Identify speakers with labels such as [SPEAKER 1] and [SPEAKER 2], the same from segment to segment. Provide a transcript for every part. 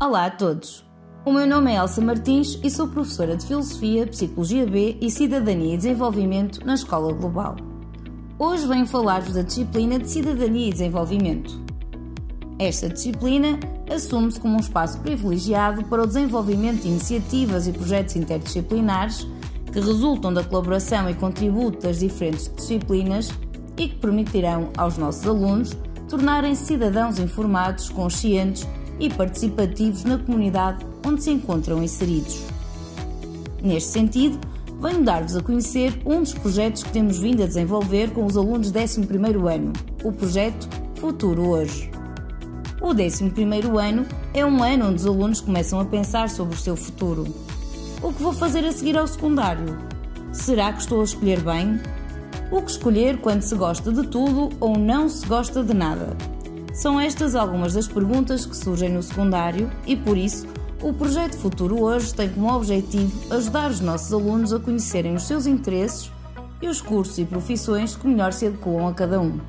[SPEAKER 1] Olá a todos! O meu nome é Elsa Martins e sou professora de Filosofia, Psicologia B e Cidadania e Desenvolvimento na Escola Global. Hoje venho falar-vos da disciplina de Cidadania e Desenvolvimento. Esta disciplina assume-se como um espaço privilegiado para o desenvolvimento de iniciativas e projetos interdisciplinares que resultam da colaboração e contributo das diferentes disciplinas e que permitirão aos nossos alunos tornarem-se cidadãos informados, conscientes e participativos na comunidade onde se encontram inseridos. Neste sentido, venho dar-vos a conhecer um dos projetos que temos vindo a desenvolver com os alunos do 11º ano, o projeto Futuro Hoje. O 11º ano é um ano onde os alunos começam a pensar sobre o seu futuro. O que vou fazer a seguir ao secundário? Será que estou a escolher bem? O que escolher quando se gosta de tudo ou não se gosta de nada? São estas algumas das perguntas que surgem no secundário e, por isso, o projeto Futuro Hoje tem como objetivo ajudar os nossos alunos a conhecerem os seus interesses e os cursos e profissões que melhor se adequam a cada um.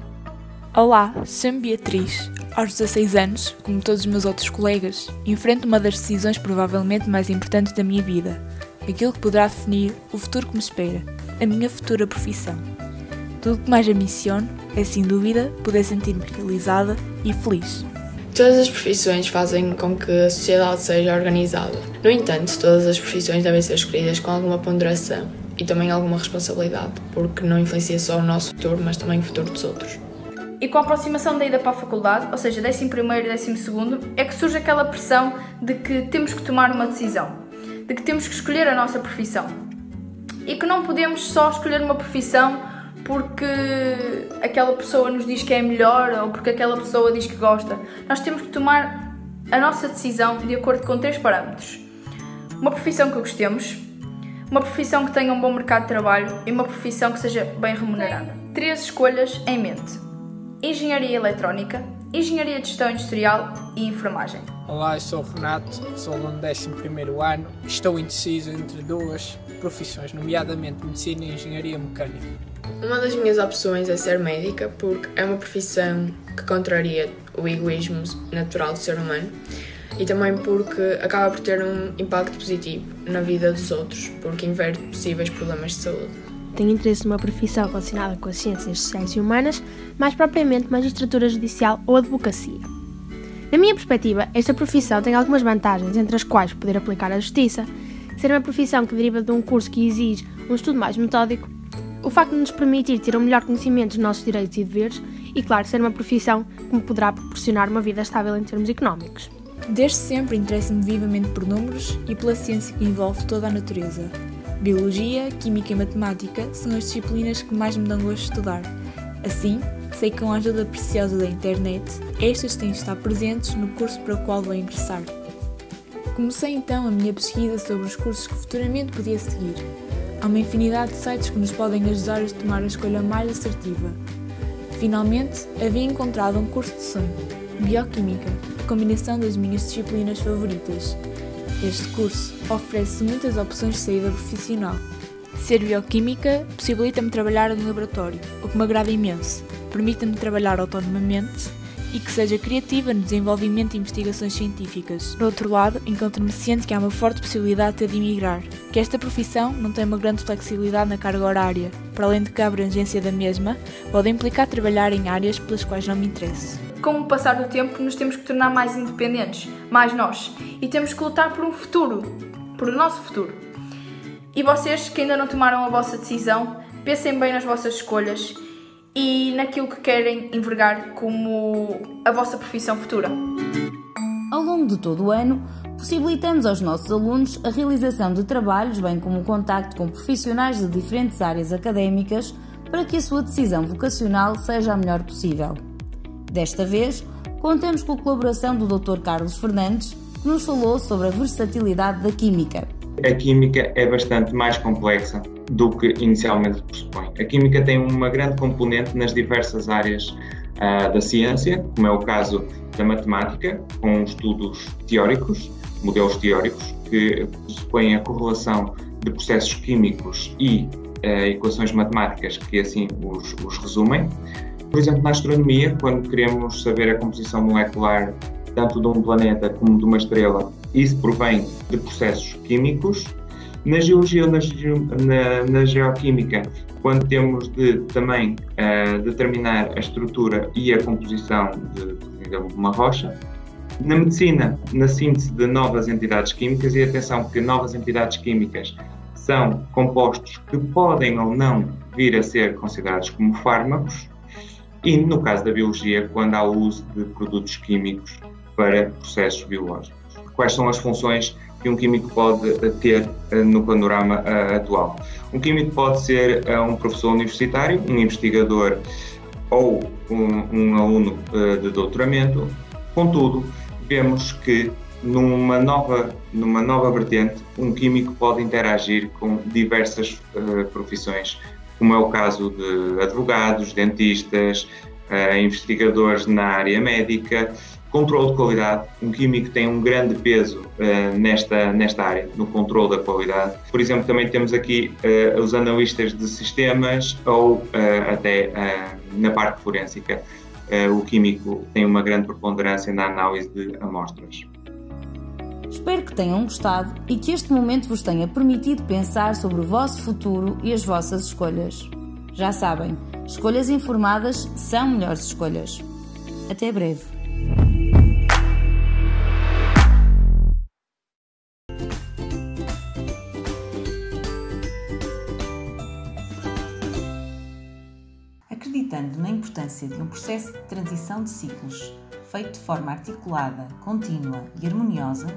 [SPEAKER 2] Olá, chamo Beatriz. Aos 16 anos, como todos os meus outros colegas, enfrento uma das decisões provavelmente mais importantes da minha vida, aquilo que poderá definir o futuro que me espera, a minha futura profissão. Tudo que mais ambiciono é, sem dúvida, poder sentir-me realizada e feliz.
[SPEAKER 3] Todas as profissões fazem com que a sociedade seja organizada. No entanto, todas as profissões devem ser escolhidas com alguma ponderação e também alguma responsabilidade, porque não influencia só o nosso futuro, mas também o futuro dos outros.
[SPEAKER 4] E com a aproximação da ida para a faculdade, ou seja, 11 e 12, é que surge aquela pressão de que temos que tomar uma decisão, de que temos que escolher a nossa profissão. E que não podemos só escolher uma profissão porque aquela pessoa nos diz que é melhor ou porque aquela pessoa diz que gosta. Nós temos que tomar a nossa decisão de acordo com três parâmetros: uma profissão que gostemos, uma profissão que tenha um bom mercado de trabalho e uma profissão que seja bem remunerada. Três escolhas em mente: engenharia eletrónica, engenharia de gestão industrial e enfermagem.
[SPEAKER 5] Olá, eu sou o Renato, sou aluno do 11 ano. Estou indeciso entre duas profissões, nomeadamente medicina e engenharia mecânica.
[SPEAKER 3] Uma das minhas opções é ser médica, porque é uma profissão que contraria o egoísmo natural do ser humano e também porque acaba por ter um impacto positivo na vida dos outros, porque inverte possíveis problemas de saúde.
[SPEAKER 6] Tenho interesse numa profissão relacionada com as ciências sociais e humanas, mais propriamente magistratura judicial ou advocacia. Na minha perspectiva, esta profissão tem algumas vantagens, entre as quais poder aplicar a justiça, ser uma profissão que deriva de um curso que exige um estudo mais metódico, o facto de nos permitir ter um melhor conhecimento dos nossos direitos e deveres e, claro, ser uma profissão que me poderá proporcionar uma vida estável em termos económicos.
[SPEAKER 2] Desde sempre interesso-me vivamente por números e pela ciência que envolve toda a natureza. Biologia, Química e Matemática são as disciplinas que mais me dão gosto de estudar. Assim, sei que com a ajuda preciosa da internet, estas têm de estar presentes no curso para o qual vou ingressar. Comecei então a minha pesquisa sobre os cursos que futuramente podia seguir. Há uma infinidade de sites que nos podem ajudar a tomar a escolha mais assertiva. Finalmente, havia encontrado um curso de sonho, Bioquímica, a combinação das minhas disciplinas favoritas. Este curso oferece muitas opções de saída profissional. Ser bioquímica possibilita-me trabalhar no laboratório, o que me agrada imenso. Permite-me trabalhar autonomamente e que seja criativa no desenvolvimento de investigações científicas. Por outro lado, encontro-me ciente que há uma forte possibilidade de emigrar, que esta profissão não tem uma grande flexibilidade na carga horária, para além de que a abrangência da mesma pode implicar trabalhar em áreas pelas quais não me interesso.
[SPEAKER 4] Com o passar do tempo, nos temos que tornar mais independentes, mais nós, e temos que lutar por um futuro, por o nosso futuro. E vocês que ainda não tomaram a vossa decisão, pensem bem nas vossas escolhas e naquilo que querem envergar como a vossa profissão futura.
[SPEAKER 1] Ao longo de todo o ano, possibilitamos aos nossos alunos a realização de trabalhos, bem como o contacto com profissionais de diferentes áreas académicas para que a sua decisão vocacional seja a melhor possível. Desta vez, contamos com a colaboração do Dr. Carlos Fernandes, que nos falou sobre a versatilidade da química.
[SPEAKER 7] A química é bastante mais complexa do que inicialmente pressupõe. A química tem uma grande componente nas diversas áreas uh, da ciência, como é o caso da matemática, com estudos teóricos, modelos teóricos, que pressupõem a correlação de processos químicos e uh, equações matemáticas que assim os, os resumem. Por exemplo, na astronomia, quando queremos saber a composição molecular tanto de um planeta como de uma estrela, isso provém de processos químicos. Na geologia ou na, na, na, geoquímica, quando temos de também uh, determinar a estrutura e a composição de, de uma rocha. Na medicina, na síntese de novas entidades químicas, e atenção que novas entidades químicas são compostos que podem ou não vir a ser considerados como fármacos, e no caso da biologia, quando há o uso de produtos químicos para processos biológicos. Quais são as funções que um químico pode ter eh, no panorama uh, atual? Um químico pode ser uh, um professor universitário, um investigador ou um, um aluno uh, de doutoramento. Contudo, vemos que numa nova, numa nova vertente, um químico pode interagir com diversas profissões como é o caso de advogados, dentistas, uh, investigadores na área médica. Controle de qualidade, um químico tem um grande peso uh, nesta, nesta área, no controle da qualidade. Por exemplo, também temos aqui uh, os analistas de sistemas ou até na parte forensica. o químico tem uma grande preponderância na análise de amostras.
[SPEAKER 8] Espero que tenham gostado e que este momento vos tenha permitido pensar sobre o vosso futuro e as vossas escolhas. Já sabem, escolhas informadas são melhores escolhas. Até breve. Importância de um processo de transição de ciclos feito de forma articulada, contínua e harmoniosa,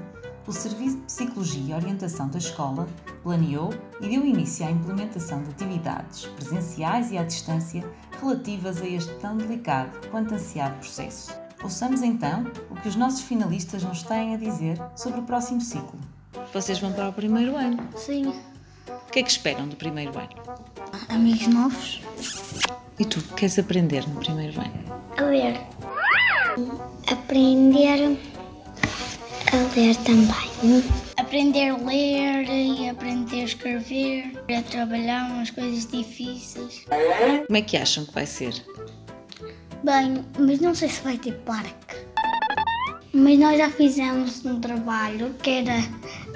[SPEAKER 8] o Serviço de Psicologia e Orientação da Escola planeou e deu início à implementação de atividades presenciais e à distância relativas a este tão delicado quanto ansiado processo. Ouçamos então o que os nossos finalistas nos têm a dizer sobre o próximo ciclo.
[SPEAKER 9] Vocês vão para o primeiro ano?
[SPEAKER 10] Sim.
[SPEAKER 9] O que é que esperam do primeiro ano?
[SPEAKER 10] Amigos novos.
[SPEAKER 9] E tu, queres aprender no primeiro ano?
[SPEAKER 10] A ler. Aprender a ler também. Aprender a ler e aprender a escrever, a trabalhar umas coisas difíceis.
[SPEAKER 9] Como é que acham que vai ser?
[SPEAKER 10] Bem, mas não sei se vai ter parque. Mas nós já fizemos um trabalho que era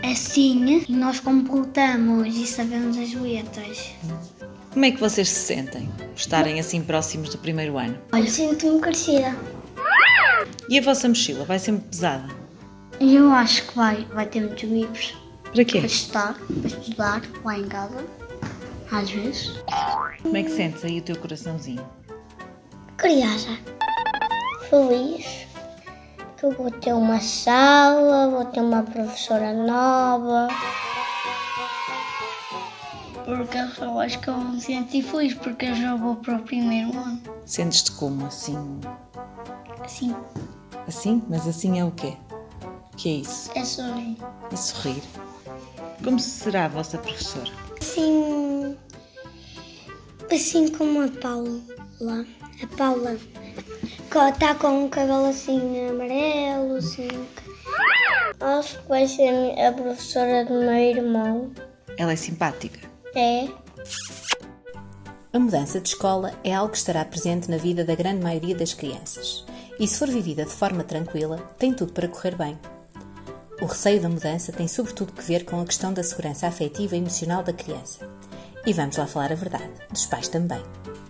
[SPEAKER 10] assim e nós completamos e sabemos as letras.
[SPEAKER 9] Como é que vocês se sentem? Estarem assim próximos do primeiro ano?
[SPEAKER 10] Olha, sinto-me crescida.
[SPEAKER 9] E a vossa mochila vai ser muito pesada?
[SPEAKER 10] Eu acho que vai. Vai ter muitos livros.
[SPEAKER 9] Para quê?
[SPEAKER 10] Para estudar, para estudar lá em casa. Às vezes.
[SPEAKER 9] Como é que sentes aí o teu coraçãozinho?
[SPEAKER 10] Criança. Feliz. Que eu vou ter uma sala, vou ter uma professora nova. Porque eu só acho que eu me senti feliz porque eu já vou para o primeiro ano.
[SPEAKER 9] Sentes-te como assim?
[SPEAKER 10] Assim.
[SPEAKER 9] Assim? Mas assim é o quê? O que é isso?
[SPEAKER 10] É sorrir.
[SPEAKER 9] É sorrir. Como será a vossa professora?
[SPEAKER 10] Assim. Assim como a Paula. A Paula. Está com um cabelo assim amarelo, assim. Acho que vai ser a professora do meu irmão.
[SPEAKER 9] Ela é simpática?
[SPEAKER 10] É.
[SPEAKER 8] A mudança de escola é algo que estará presente na vida da grande maioria das crianças e, se for vivida de forma tranquila, tem tudo para correr bem. O receio da mudança tem sobretudo que ver com a questão da segurança afetiva e emocional da criança. E vamos lá falar a verdade, dos pais também.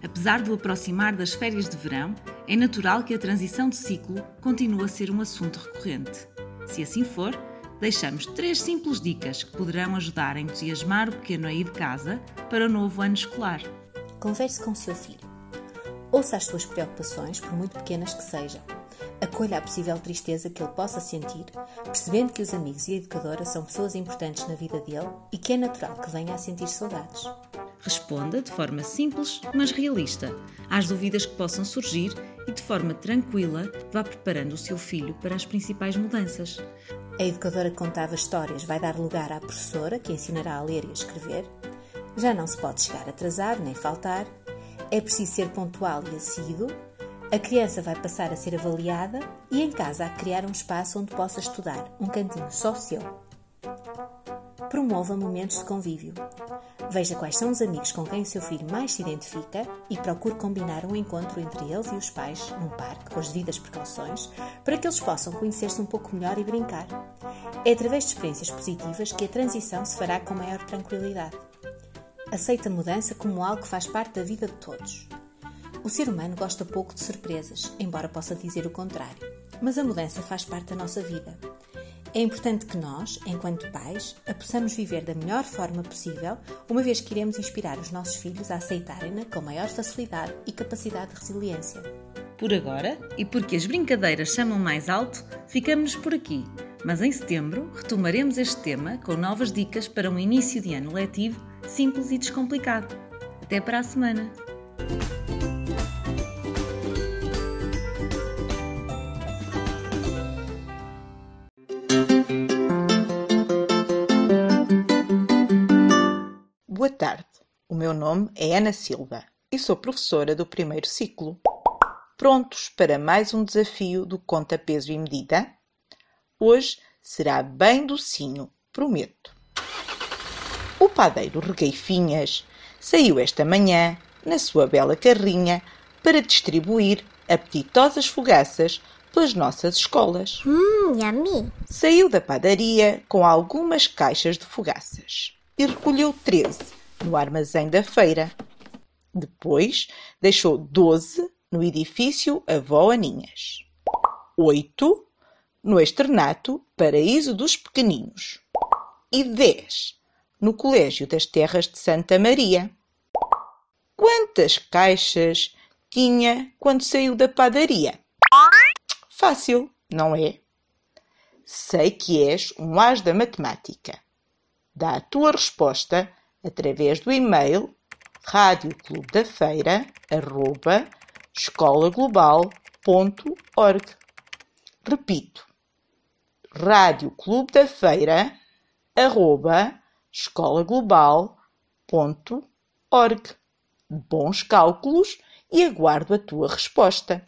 [SPEAKER 9] Apesar do aproximar das férias de verão, é natural que a transição de ciclo continue a ser um assunto recorrente. Se assim for, deixamos três simples dicas que poderão ajudar a entusiasmar o pequeno aí de casa para o novo ano escolar.
[SPEAKER 8] Converse com o seu filho. Ouça as suas preocupações, por muito pequenas que sejam. Acolha a possível tristeza que ele possa sentir, percebendo que os amigos e a educadora são pessoas importantes na vida dele e que é natural que venha a sentir saudades.
[SPEAKER 9] Responda de forma simples, mas realista, às dúvidas que possam surgir e de forma tranquila vá preparando o seu filho para as principais mudanças.
[SPEAKER 8] A educadora que contava histórias vai dar lugar à professora que ensinará a ler e a escrever. Já não se pode chegar atrasado nem faltar é preciso ser pontual e assíduo, a criança vai passar a ser avaliada e em casa que criar um espaço onde possa estudar, um cantinho só seu. Promova momentos de convívio. Veja quais são os amigos com quem o seu filho mais se identifica e procure combinar um encontro entre eles e os pais num parque com as devidas precauções para que eles possam conhecer-se um pouco melhor e brincar. É através de experiências positivas que a transição se fará com maior tranquilidade. Aceita a mudança como algo que faz parte da vida de todos. O ser humano gosta pouco de surpresas, embora possa dizer o contrário, mas a mudança faz parte da nossa vida. É importante que nós, enquanto pais, a possamos viver da melhor forma possível, uma vez que iremos inspirar os nossos filhos a aceitarem-na com maior facilidade e capacidade de resiliência.
[SPEAKER 9] Por agora, e porque as brincadeiras chamam mais alto, ficamos por aqui. Mas em setembro retomaremos este tema com novas dicas para um início de ano letivo simples e descomplicado. Até para a semana!
[SPEAKER 11] Meu nome é Ana Silva e sou professora do primeiro ciclo. Prontos para mais um desafio do Conta Peso e Medida? Hoje será bem docinho, prometo. O padeiro Regueifinhas saiu esta manhã na sua bela carrinha para distribuir apetitosas fogaças pelas nossas escolas.
[SPEAKER 10] Hum, yummy!
[SPEAKER 11] Saiu da padaria com algumas caixas de fogaças e recolheu 13 no armazém da feira. Depois deixou 12 no edifício Avó Aninhas, 8 no externato Paraíso dos Pequeninos e 10 no Colégio das Terras de Santa Maria. Quantas caixas tinha quando saiu da padaria? Fácil, não é? Sei que és um as da matemática. Dá a tua resposta através do e-mail radioclubedafeira@escolaglobal.org. Repito, radioclubedafeira@escolaglobal.org. Bons cálculos e aguardo a tua resposta.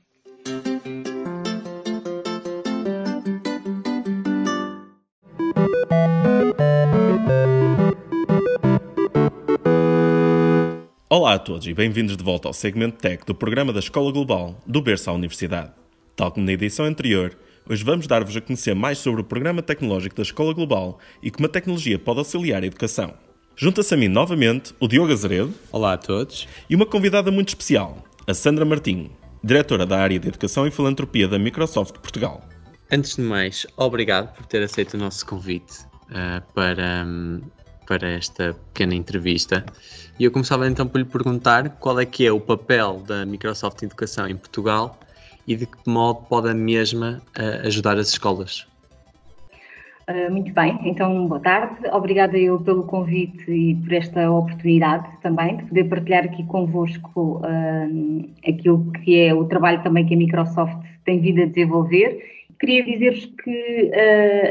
[SPEAKER 12] Olá a todos e bem-vindos de volta ao segmento Tech do programa da Escola Global, do Berço à Universidade. Tal como na edição anterior, hoje vamos dar-vos a conhecer mais sobre o programa tecnológico da Escola Global e como a tecnologia pode auxiliar a educação. Junta-se a mim novamente o Diogo Azeredo.
[SPEAKER 13] Olá a todos.
[SPEAKER 12] E uma convidada muito especial, a Sandra Martinho, diretora da área de Educação e Filantropia da Microsoft Portugal.
[SPEAKER 13] Antes de mais, obrigado por ter aceito o nosso convite uh, para, um, para esta pequena entrevista. E eu começava então por lhe perguntar qual é que é o papel da Microsoft Educação em Portugal e de que modo pode a mesma uh, ajudar as escolas.
[SPEAKER 14] Uh, muito bem, então boa tarde. Obrigada eu pelo convite e por esta oportunidade também de poder partilhar aqui convosco uh, aquilo que é o trabalho também que a Microsoft tem vindo a desenvolver. Queria dizer-vos que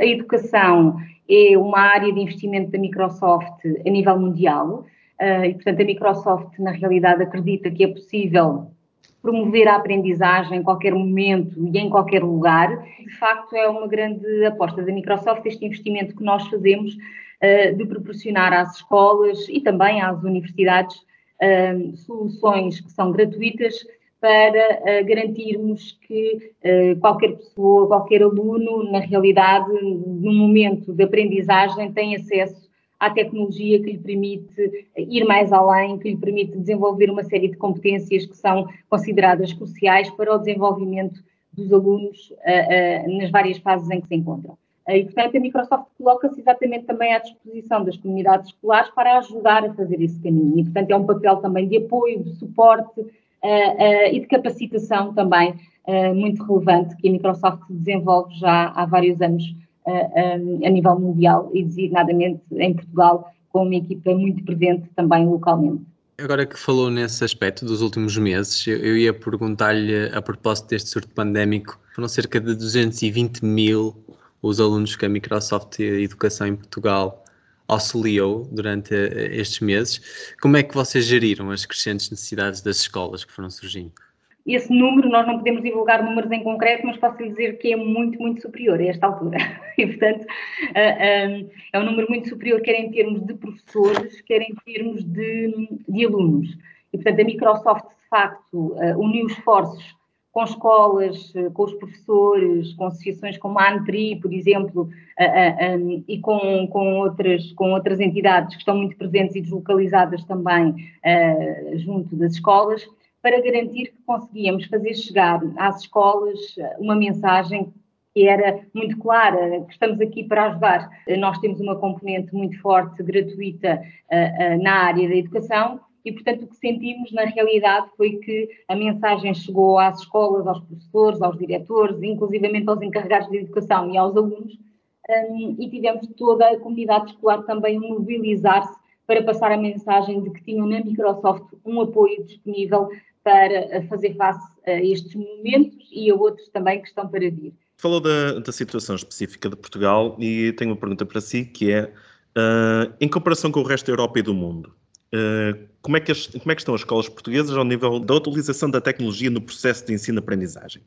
[SPEAKER 14] a educação é uma área de investimento da Microsoft a nível mundial. Uh, e, portanto, a Microsoft, na realidade, acredita que é possível promover a aprendizagem em qualquer momento e em qualquer lugar. De facto, é uma grande aposta da Microsoft este investimento que nós fazemos uh, de proporcionar às escolas e também às universidades uh, soluções que são gratuitas para uh, garantirmos que uh, qualquer pessoa, qualquer aluno, na realidade, no momento de aprendizagem, tem acesso à tecnologia que lhe permite ir mais além, que lhe permite desenvolver uma série de competências que são consideradas cruciais para o desenvolvimento dos alunos nas várias fases em que se encontram. E, portanto, a Microsoft coloca-se exatamente também à disposição das comunidades escolares para ajudar a fazer esse caminho. E, portanto, é um papel também de apoio, de suporte e de capacitação também muito relevante que a Microsoft desenvolve já há vários anos a nível mundial e designadamente em Portugal, com uma equipa muito presente também localmente.
[SPEAKER 13] Agora que falou nesse aspecto dos últimos meses, eu ia perguntar-lhe, a propósito deste surto pandémico, foram cerca de 220 mil os alunos que a Microsoft Educação em Portugal auxiliou durante estes meses. Como é que vocês geriram as crescentes necessidades das escolas que foram surgindo?
[SPEAKER 14] esse número, nós não podemos divulgar números em concreto, mas posso lhe dizer que é muito, muito superior a esta altura. E, portanto, é um número muito superior, quer em termos de professores, quer em termos de, de alunos. E, portanto, a Microsoft, de facto, uniu esforços com escolas, com os professores, com associações como a ANPRI, por exemplo, e com, com, outras, com outras entidades que estão muito presentes e deslocalizadas também junto das escolas, para garantir que conseguíamos fazer chegar às escolas uma mensagem que era muito clara, que estamos aqui para ajudar. Nós temos uma componente muito forte, gratuita, na área da educação e, portanto, o que sentimos na realidade foi que a mensagem chegou às escolas, aos professores, aos diretores, inclusivamente aos encarregados de educação e aos alunos, e tivemos toda a comunidade escolar também mobilizar-se para passar a mensagem de que tinham na Microsoft um apoio disponível para fazer face a estes momentos e a outros também que estão para vir.
[SPEAKER 12] Falou da, da situação específica de Portugal e tenho uma pergunta para si que é, uh, em comparação com o resto da Europa e do mundo, como, é que as, como é que estão as escolas portuguesas ao nível da utilização da tecnologia no processo de ensino-aprendizagem?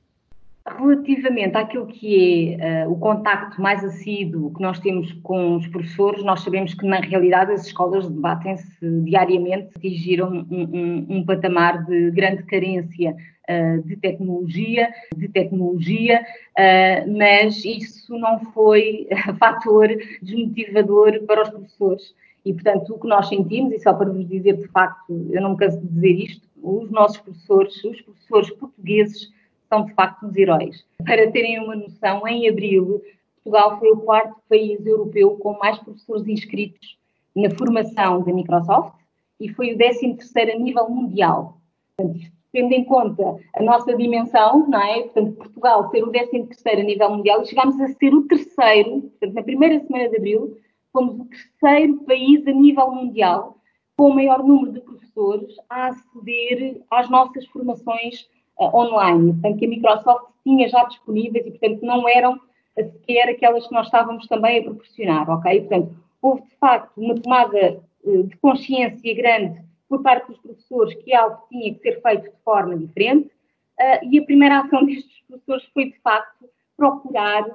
[SPEAKER 14] Relativamente àquilo que é uh, o contacto mais assíduo que nós temos com os professores, nós sabemos que na realidade as escolas debatem-se diariamente, atingiram um, um, um, patamar de grande carência uh, de tecnologia, de tecnologia, uh, mas isso não foi fator desmotivador para os professores. E, portanto, o que nós sentimos, e só para vos dizer de facto, eu não me canso de dizer isto, os nossos professores, os professores portugueses, são de facto os heróis. Para terem uma noção, em abril, Portugal foi o quarto país europeu com mais professores inscritos na formação da Microsoft e foi o 13 terceiro a nível mundial. Portanto, tendo em conta a nossa dimensão, não é? Portanto, Portugal ser o 13 terceiro a nível mundial e chegámos a ser o terceiro, portanto, na primeira semana de abril, fomos o terceiro país a nível mundial com o maior número de professores a aceder às nossas formações uh, online, portanto, que a Microsoft tinha já disponíveis e, portanto, não eram sequer aquelas que nós estávamos também a proporcionar, ok? Portanto, houve de facto uma tomada uh, de consciência grande por parte dos professores que algo tinha que ser feito de forma diferente uh, e a primeira ação destes professores foi, de facto, procurar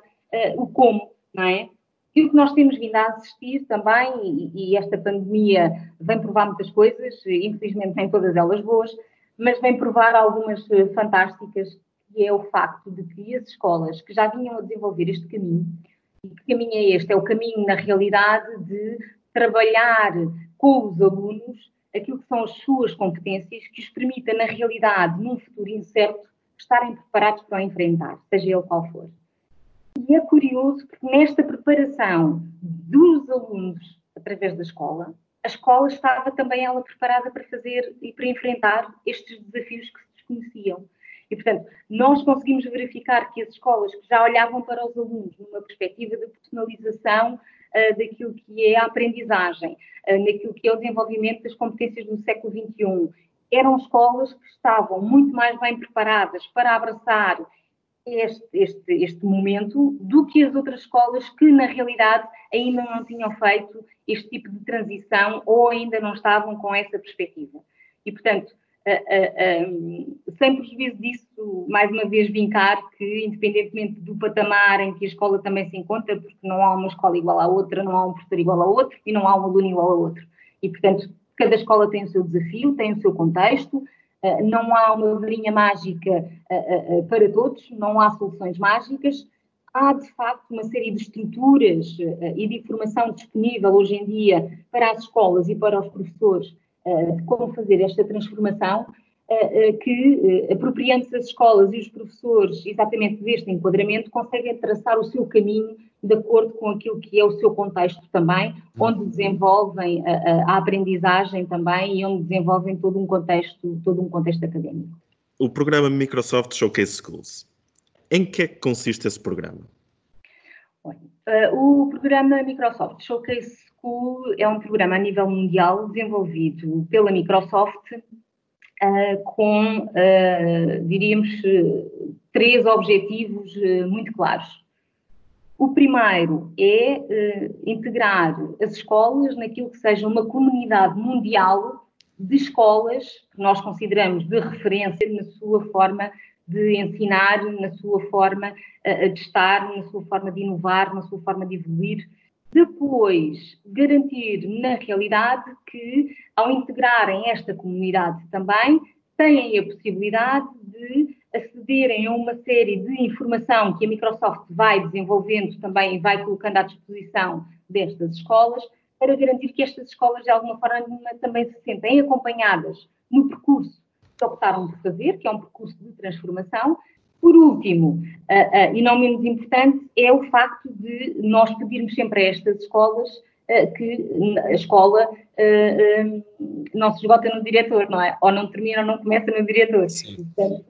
[SPEAKER 14] o como, não é? E o que nós temos vindo a assistir também, e, e, esta pandemia vem provar muitas coisas, infelizmente nem todas elas boas, mas vem provar algumas eh, fantásticas, que é o facto de que as escolas que já vinham a desenvolver este caminho, e que caminho é este? É o caminho, na realidade, de trabalhar com os alunos aquilo que são as suas competências, que os permita, na realidade, num futuro incerto, estarem preparados para o enfrentar, seja ele qual for. E é curioso porque nesta preparação dos alunos através da escola, a escola estava também ela preparada para fazer e para enfrentar estes desafios que se desconheciam. E, portanto, nós conseguimos verificar que as escolas que já olhavam para os alunos numa perspectiva de personalização uh, daquilo que é a aprendizagem, uh, naquilo que é o desenvolvimento das competências do século XXI, eram escolas que estavam muito mais bem preparadas para abraçar este, este, este momento do que as outras escolas que, na realidade, ainda não tinham feito este tipo de transição ou ainda não estavam com essa perspectiva. E, portanto, sem prejuízo disso, mais uma vez vincar que, independentemente do patamar em que a escola também se encontra, porque não há uma escola igual à outra, não há um professor igual a outro e não há um aluno igual a outro. E, portanto, cada escola tem o seu desafio, tem o seu contexto, não há uma varinha mágica para todos, não há soluções mágicas, há de facto uma série de estruturas e de informação disponível hoje em dia para as escolas e para os professores de como fazer esta transformação, que, apropriando-se as escolas e os professores exatamente deste enquadramento, conseguem traçar o seu caminho de acordo com aquilo que é o seu contexto também, onde desenvolvem a, a aprendizagem também e onde desenvolvem todo um contexto, todo um contexto académico.
[SPEAKER 12] O programa Microsoft Showcase Schools em que é que consiste esse programa?
[SPEAKER 14] Uh, o programa Microsoft Showcase School é um programa a nível mundial desenvolvido pela Microsoft uh, com, uh, diríamos, três objetivos muito claros. O primeiro é integrar as escolas naquilo que seja uma comunidade mundial de escolas que nós consideramos de referência na sua forma de ensinar, na sua forma de estar, na sua forma de inovar, na sua forma de evoluir. Depois, garantir na realidade que, ao integrarem esta comunidade também, têm a possibilidade de acederem a uma série de informação que a Microsoft vai desenvolvendo também e vai colocando à disposição destas escolas, para garantir que estas escolas, de alguma forma, também se sentem acompanhadas no percurso que optaram por fazer, que é um percurso de transformação. Por último, uh, uh, e não menos importante, é o facto de nós pedirmos sempre a estas escolas uh, que a escola não se esgota no diretor, não é? Ou não termina ou não começa no diretor. Portanto,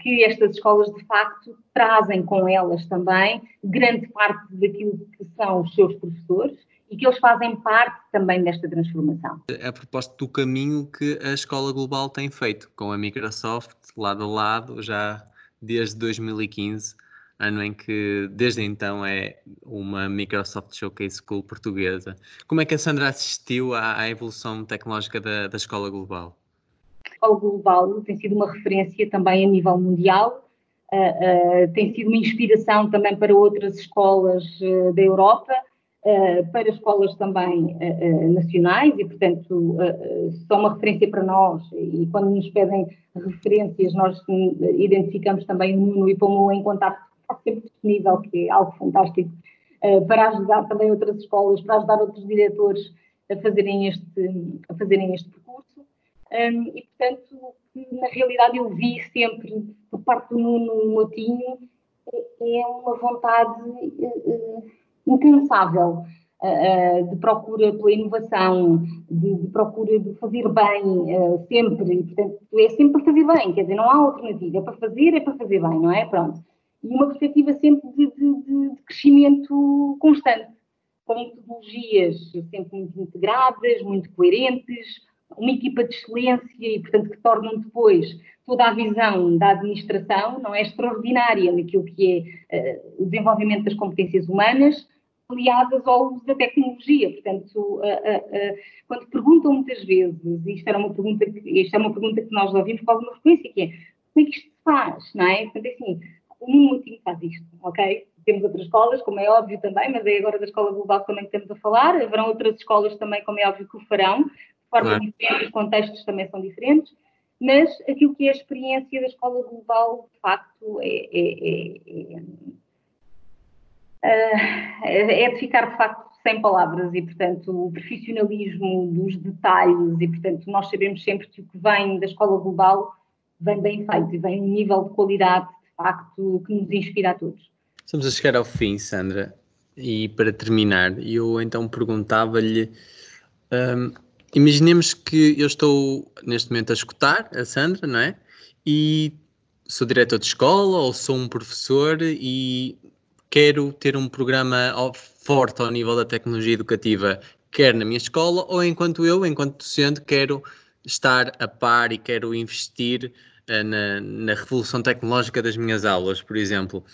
[SPEAKER 14] que estas escolas de facto trazem com elas também grande parte daquilo que são os seus professores e que eles fazem parte também desta transformação.
[SPEAKER 13] A propósito do caminho que a Escola Global tem feito com a Microsoft lado a lado já desde 2015, ano em que desde então é uma Microsoft Showcase School portuguesa. Como é que a Sandra assistiu à, à evolução tecnológica da, da Escola Global?
[SPEAKER 14] A Escola Global tem sido uma referência também a nível mundial, uh, uh, tem sido uma inspiração também para outras escolas uh, da Europa para escolas também uh, nacionais e, portanto, são uma referência para nós. E quando nos pedem referências, nós identificamos também o Nuno e pomos em contato, sempre disponível, que é algo fantástico, para ajudar também outras escolas, para ajudar outros diretores a fazerem este, a fazerem este percurso. Um, e, portanto, na realidade, eu vi sempre, por parte do Nuno Motinho, é, é uma vontade incansável uh, de procura pela inovação, de, de, procura de fazer bem uh, sempre, e, portanto, é sempre para fazer bem, quer dizer, não há alternativa, é para fazer, é para fazer bem, não é? Pronto. E uma perspectiva sempre de, de, de crescimento constante, com metodologias sempre muito integradas, muito coerentes, uma equipa de excelência e, portanto, que tornam depois toda a visão da administração, não é extraordinária naquilo que é uh, o desenvolvimento das competências humanas, aliadas ao uso da tecnologia. Portanto, quando perguntam muitas vezes, isto era uma pergunta que, esta é uma pergunta que nós ouvimos com alguma frequência, que é como é que isto se faz, não é? Portanto, é assim, o Mutinho faz isto, ok? Temos outras escolas, como é óbvio também, mas é agora da escola global também que estamos a falar. Haverão outras escolas também, como é óbvio, que o farão, de forma claro. diferente, os contextos também são diferentes, mas aquilo que é a experiência da escola global, de facto, é, é, é, é uh, é de ficar de facto sem palavras e, portanto, o profissionalismo dos detalhes e, portanto, nós sabemos sempre que o que vem da escola global vem bem feito e vem um nível de qualidade, de facto, que nos inspira a todos.
[SPEAKER 13] Estamos a chegar ao fim, Sandra, e para terminar, eu então perguntava-lhe. Um, imaginemos que eu estou neste momento a escutar a Sandra, não é? E sou diretor de escola ou sou um professor e quero ter um programa forte ao nível da tecnologia educativa, quer na minha escola ou enquanto eu, enquanto docente, quero estar a par e quero investir uh, na, na revolução tecnológica das minhas aulas, por exemplo.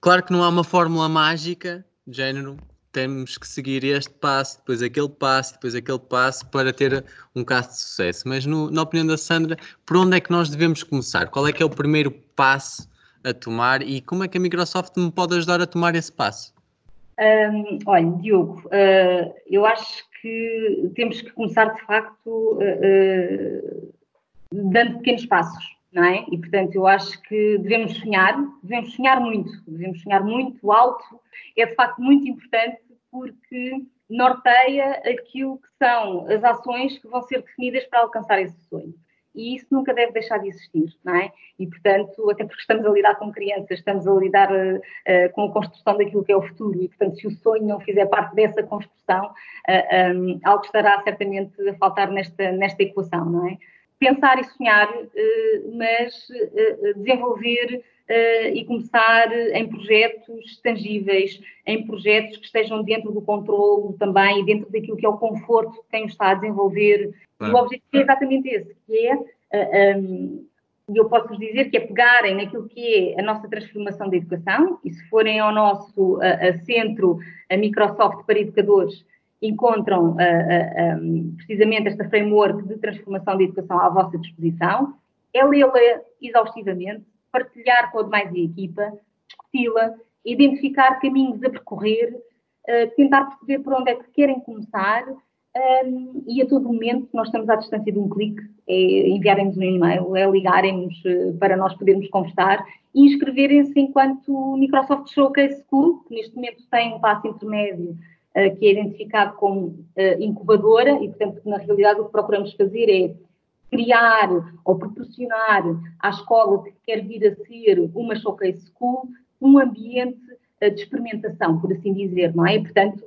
[SPEAKER 13] Claro que não há uma fórmula mágica, de género, temos que seguir este passo, depois aquele passo, depois aquele passo para ter um caso de sucesso. Mas no, na opinião da Sandra, por onde é que nós devemos começar? Qual é que é o primeiro passo a tomar e como é que a Microsoft me pode ajudar a tomar esse passo?
[SPEAKER 14] Um, olha, Diogo, uh, eu acho que temos que começar de facto uh, dando pequenos passos, não é? E portanto eu acho que devemos sonhar, devemos sonhar muito, devemos sonhar muito alto, é de facto muito importante porque norteia aquilo que são as ações que vão ser definidas para alcançar esse sonho e isso nunca deve deixar de existir, não é? E, portanto, até porque estamos a lidar com crianças, estamos a lidar uh, com a construção daquilo que é o futuro, e, portanto, se o sonho não fizer parte dessa construção, uh, eh, um, algo estará certamente a faltar nesta, nesta equação, não é? Pensar e sonhar, uh, mas desenvolver e começar em projetos tangíveis, em projetos que estejam dentro do controle também e dentro daquilo que é o conforto de quem está a desenvolver Claro. O objetivo é exatamente esse, que é, um, e eu posso vos dizer que é pegarem naquilo que é a nossa transformação da educação, e se forem ao nosso uh, centro, a Microsoft para educadores, encontram precisamente esta framework de transformação da educação à vossa disposição. É lê-la exaustivamente, partilhar com a demais equipa, discuti-la, identificar caminhos a percorrer, tentar perceber por onde é que querem começar um, e a todo momento nós estamos à distância de um clique, é enviarem-nos um e-mail, é ligarem-nos uh, para nós podermos conversar e inscreverem-se enquanto Microsoft Showcase School, que neste momento tem um passo intermédio uh, que é identificado como uh, incubadora e, portanto, na realidade o que procuramos fazer é criar ou proporcionar à escola que quer vir a ser uma Showcase School um ambiente de experimentação, por assim dizer, não é? Portanto,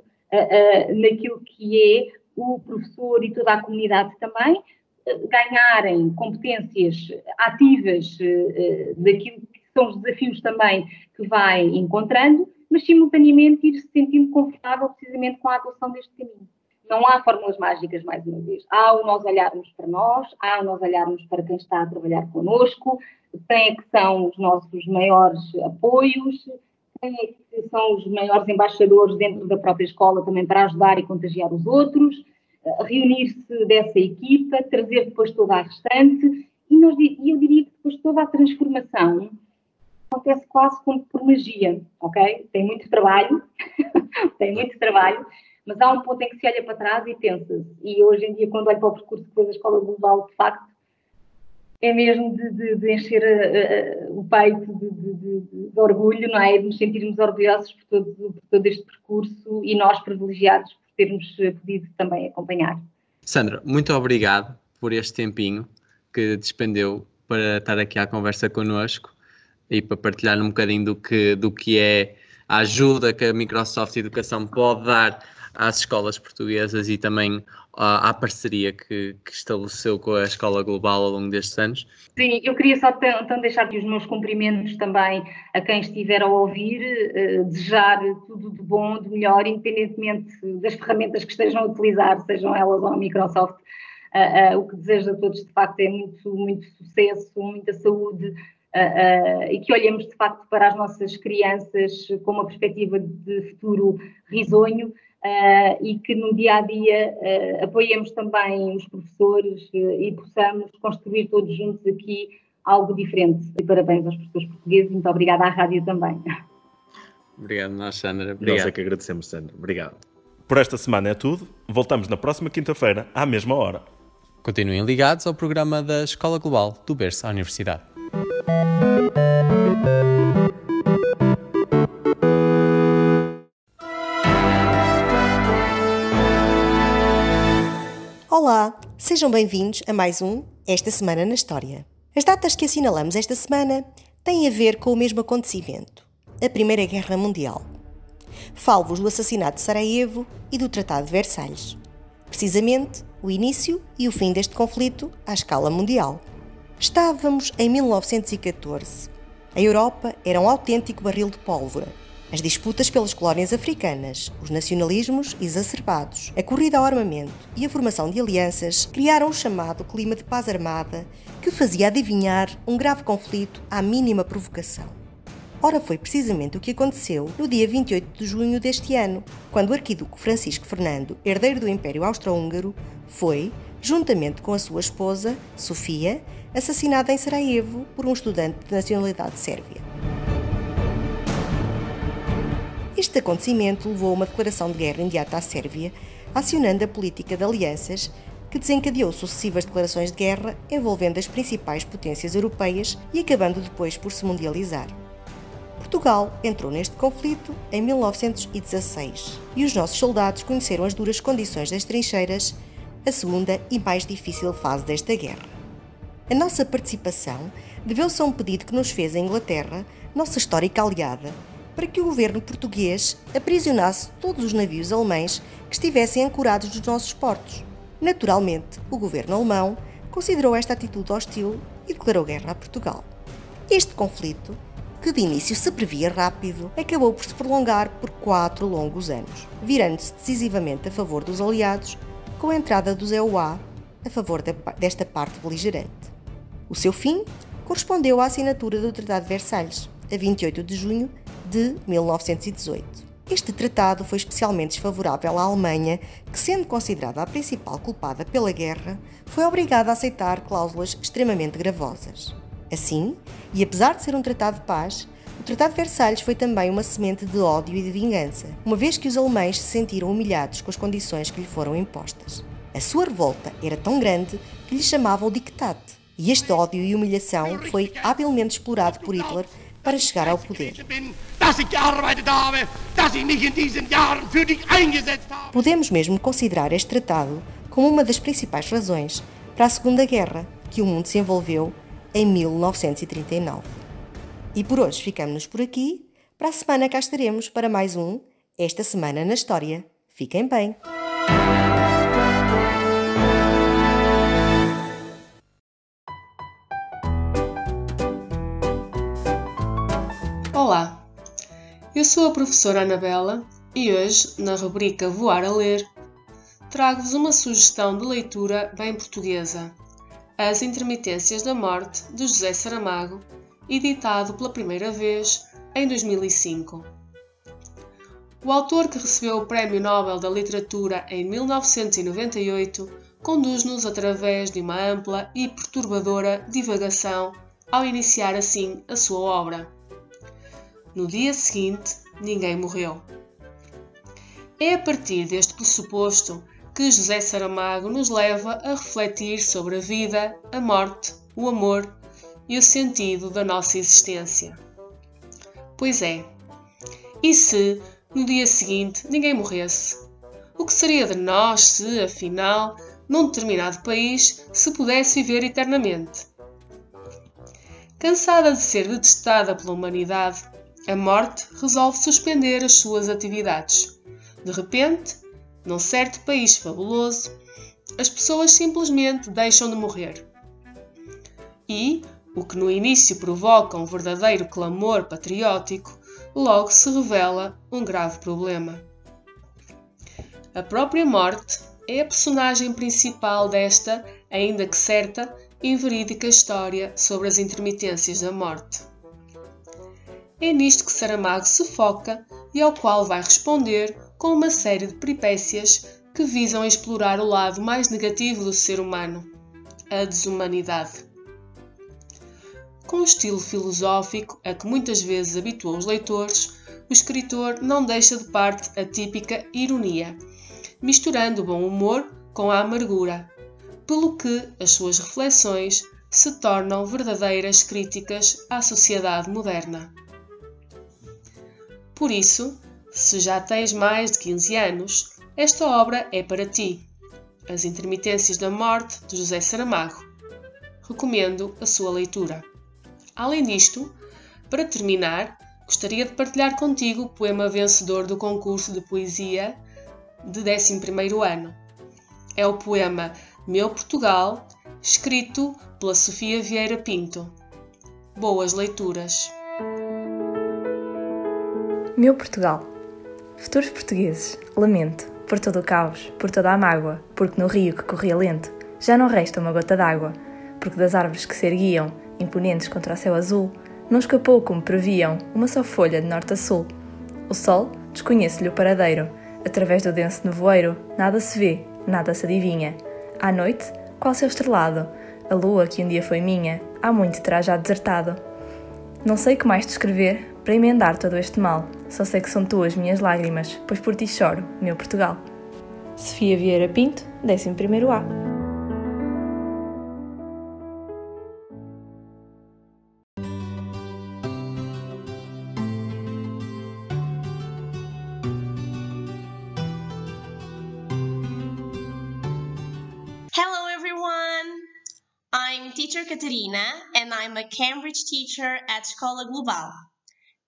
[SPEAKER 14] naquilo que é o professor e toda a comunidade também eh, ganharem competências ativas eh, eh, daquilo que são os desafios também que vai encontrando, mas simultaneamente ir se sentindo confortável precisamente com a adoção deste caminho. Não há fórmulas mágicas, mais uma vez. Há o nós olharmos para nós, há o nós olharmos para quem está a trabalhar connosco, quem é que são os nossos maiores apoios, que são os maiores embaixadores dentro da própria escola também para ajudar e contagiar os outros, reunir-se dessa equipa, trazer depois toda a restante, e nós, eu diria que depois toda a transformação acontece quase como por magia, ok? Tem muito trabalho, tem muito trabalho, mas há um ponto em que se olha para trás e pensa e hoje em dia quando olho para o percurso depois da Escola Global, de facto, é mesmo de, de, de encher uh, uh, o peito de, de, orgulho, não é? De nos sentirmos orgulhosos por todo, por todo este percurso e nós privilegiados por termos eh, podido também acompanhar.
[SPEAKER 13] Sandra, muito obrigado por este tempinho que despendeu para estar aqui à conversa connosco e para partilhar um bocadinho do que, do que é a ajuda que a Microsoft Educação pode dar às escolas portuguesas e também à, parceria que, que, estabeleceu com a Escola Global ao longo destes anos.
[SPEAKER 14] Sim, eu queria só então deixar aqui os meus cumprimentos também a quem estiver a ouvir, uh, desejar tudo de bom, de melhor, independentemente das ferramentas que estejam a utilizar, sejam elas ou a Microsoft. Uh, uh, o que desejo a todos, de facto, é muito, muito sucesso, muita saúde, Uh, uh, e que olhemos de facto para as nossas crianças com uma perspectiva de futuro risonho uh, e que no dia a dia uh, apoiemos também os professores uh, e possamos construir todos juntos aqui algo diferente. E parabéns aos professores portugueses, muito obrigada à rádio também.
[SPEAKER 13] Obrigado, nós, Sandra. Obrigado.
[SPEAKER 12] Nós é que agradecemos, Sandra. Obrigado. Por esta semana é tudo. Voltamos na próxima quinta-feira, à mesma hora.
[SPEAKER 15] Continuem ligados ao programa da Escola Global do Berço à Universidade.
[SPEAKER 16] Olá, sejam bem-vindos a mais um Esta Semana na História. As datas que assinalamos esta semana têm a ver com o mesmo acontecimento, a Primeira Guerra Mundial. Falo-vos do assassinato de Sarajevo e do Tratado de Versalhes. Precisamente, o início e o fim deste conflito à escala mundial. Estávamos em 1914. A Europa era um autêntico barril de pólvora as disputas pelas colónias africanas, os nacionalismos exacerbados, a corrida ao armamento e a formação de alianças criaram o chamado clima de paz armada que fazia adivinhar um grave conflito à mínima provocação. Ora, foi precisamente o que aconteceu no dia 28 de junho deste ano, quando o arquiduque Francisco Fernando, herdeiro do Império Austro-Húngaro, foi, juntamente com a sua esposa, Sofia, assassinado em Sarajevo por um estudante de nacionalidade sérvia. Este acontecimento levou a uma declaração de guerra imediata à Sérvia, acionando a política de alianças que desencadeou sucessivas declarações de guerra envolvendo as principais potências europeias e acabando depois por se mundializar. Portugal entrou neste conflito em 1916 e os nossos soldados conheceram as duras condições das trincheiras, a segunda e mais difícil fase desta guerra. A nossa participação deveu-se a um pedido que nos fez a Inglaterra, nossa histórica aliada, para que o governo português aprisionasse todos os navios alemães que estivessem ancorados nos nossos portos. Naturalmente, o governo alemão considerou esta atitude hostil e declarou guerra a Portugal. Este conflito, que de início se previa rápido, acabou por se prolongar por quatro longos anos, virando-se decisivamente a favor dos aliados com a entrada dos EUA a favor desta parte beligerante. O seu fim correspondeu à assinatura do Tratado de Versalhes, a 28 de junho de 1918. Este tratado foi especialmente desfavorável à Alemanha, que, sendo considerada a principal culpada pela guerra, foi obrigada a aceitar cláusulas extremamente gravosas. Assim, e apesar de ser um tratado de paz, o Tratado de Versalhes foi também uma semente de ódio e de vingança, uma vez que os alemães se sentiram humilhados com as condições que lhe foram impostas. A sua revolta era tão grande que lhe chamavam dictat, e este ódio e humilhação foi habilmente explorado por Hitler para chegar ao poder. Podemos mesmo considerar este tratado como uma das principais razões para a Segunda Guerra que o mundo se envolveu em 1939. E por hoje ficamos por aqui. Para a semana cá estaremos para mais um Esta Semana na História. Fiquem bem!
[SPEAKER 17] Sou a professora Anabela e hoje, na rubrica Voar a Ler, trago-vos uma sugestão de leitura bem portuguesa, As Intermitências da Morte, de José Saramago, editado pela primeira vez em 2005. O autor que recebeu o Prémio Nobel da Literatura em 1998 conduz-nos através de uma ampla e perturbadora divagação ao iniciar assim a sua obra. No dia seguinte, ninguém morreu. É a partir deste pressuposto que José Saramago nos leva a refletir sobre a vida, a morte, o amor e o sentido da nossa existência. Pois é, e se no dia seguinte ninguém morresse? O que seria de nós se, afinal, num determinado país se pudesse viver eternamente? Cansada de ser detestada pela humanidade, a morte resolve suspender as suas atividades. De repente, num certo país fabuloso, as pessoas simplesmente deixam de morrer. E, o que no início provoca um verdadeiro clamor patriótico, logo se revela um grave problema. A própria morte é a personagem principal desta, ainda que certa, e verídica história sobre as intermitências da morte. É nisto que Saramago se foca e ao qual vai responder com uma série de peripécias que visam explorar o lado mais negativo do ser humano, a desumanidade. Com o estilo filosófico a que muitas vezes habituou os leitores, o escritor não deixa de parte a típica ironia, misturando o bom humor com a amargura, pelo que as suas reflexões se tornam verdadeiras críticas à sociedade moderna. Por isso, se já tens mais de 15 anos, esta obra é para ti. As Intermitências da Morte, de José Saramago. Recomendo a sua leitura. Além disto, para terminar, gostaria de partilhar contigo o poema vencedor do concurso de poesia de 11º ano. É o poema Meu Portugal, escrito pela Sofia Vieira Pinto. Boas leituras!
[SPEAKER 18] Meu Portugal. Futuros portugueses, lamento por todo o caos, por toda a mágoa, porque no rio que corria lento já não resta uma gota d'água, porque das árvores que se erguiam, imponentes contra o céu azul, não escapou como previam uma só folha de norte a sul. O sol, desconhece-lhe o paradeiro, através do denso nevoeiro, nada se vê, nada se adivinha. À noite, qual seu estrelado, a lua que um dia foi minha, há muito terá já desertado. Não sei que mais descrever para emendar todo este mal. Só sei que são tuas minhas lágrimas, pois por ti choro, meu Portugal. Sofia Vieira Pinto, 11 A.
[SPEAKER 19] Catarina and I'm a Cambridge teacher at Escola Global.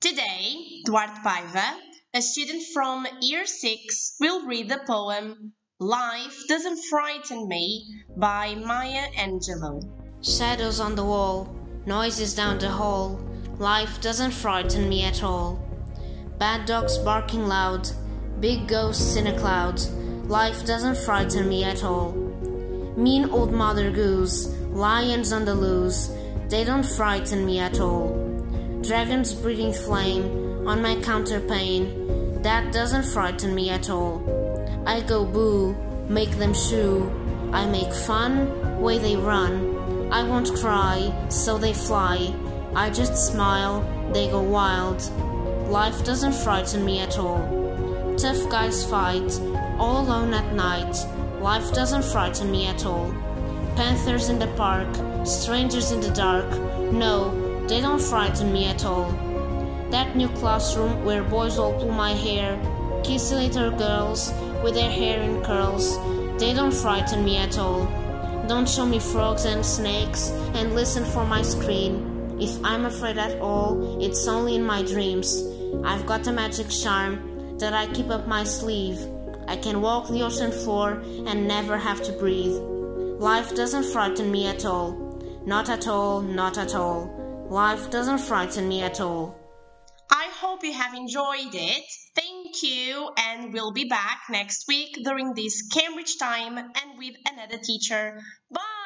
[SPEAKER 19] Today, Duarte Paiva, a student from Year 6, will read the poem Life Doesn't Frighten Me by Maya Angelou.
[SPEAKER 20] Shadows on the wall, noises down the hall, life doesn't frighten me at all. Bad dogs barking loud, big ghosts in a cloud, life doesn't frighten me at all. Mean old mother goose, lions on the loose, they don't frighten me at all. Dragons breathing flame on my counterpane, That doesn't frighten me at all. I go boo, make them shoo. I make fun, way they run. I won't cry, so they fly. I just smile, they go wild. Life doesn't frighten me at all. Tough guys fight, all alone at night. Life doesn't frighten me at all. Panthers in the park, strangers in the dark. No, they don't frighten me at all. That new classroom where boys all pull my hair, kiss little girls with their hair in curls, they don't frighten me at all. Don't show me frogs and snakes and listen for my scream. If I'm afraid at all, it's only in my dreams. I've got a magic charm that I keep up my sleeve. I can walk the ocean floor and never have to breathe. Life doesn't frighten me at all. Not at all, not at all. Life doesn't frighten me at all.
[SPEAKER 19] I hope you have enjoyed it. Thank you, and we'll be back next week during this Cambridge time and with another teacher. Bye!